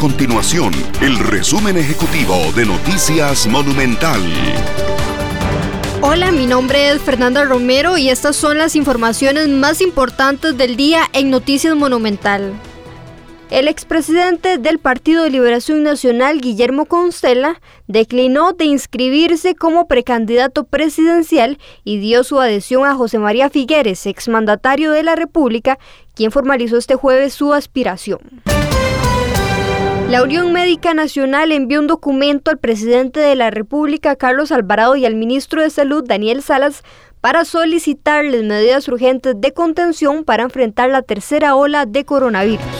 continuación el resumen ejecutivo de Noticias Monumental. Hola, mi nombre es Fernanda Romero y estas son las informaciones más importantes del día en Noticias Monumental. El expresidente del Partido de Liberación Nacional, Guillermo Constela, declinó de inscribirse como precandidato presidencial y dio su adhesión a José María Figueres, exmandatario de la República, quien formalizó este jueves su aspiración. La Unión Médica Nacional envió un documento al presidente de la República, Carlos Alvarado, y al ministro de Salud, Daniel Salas, para solicitarles medidas urgentes de contención para enfrentar la tercera ola de coronavirus.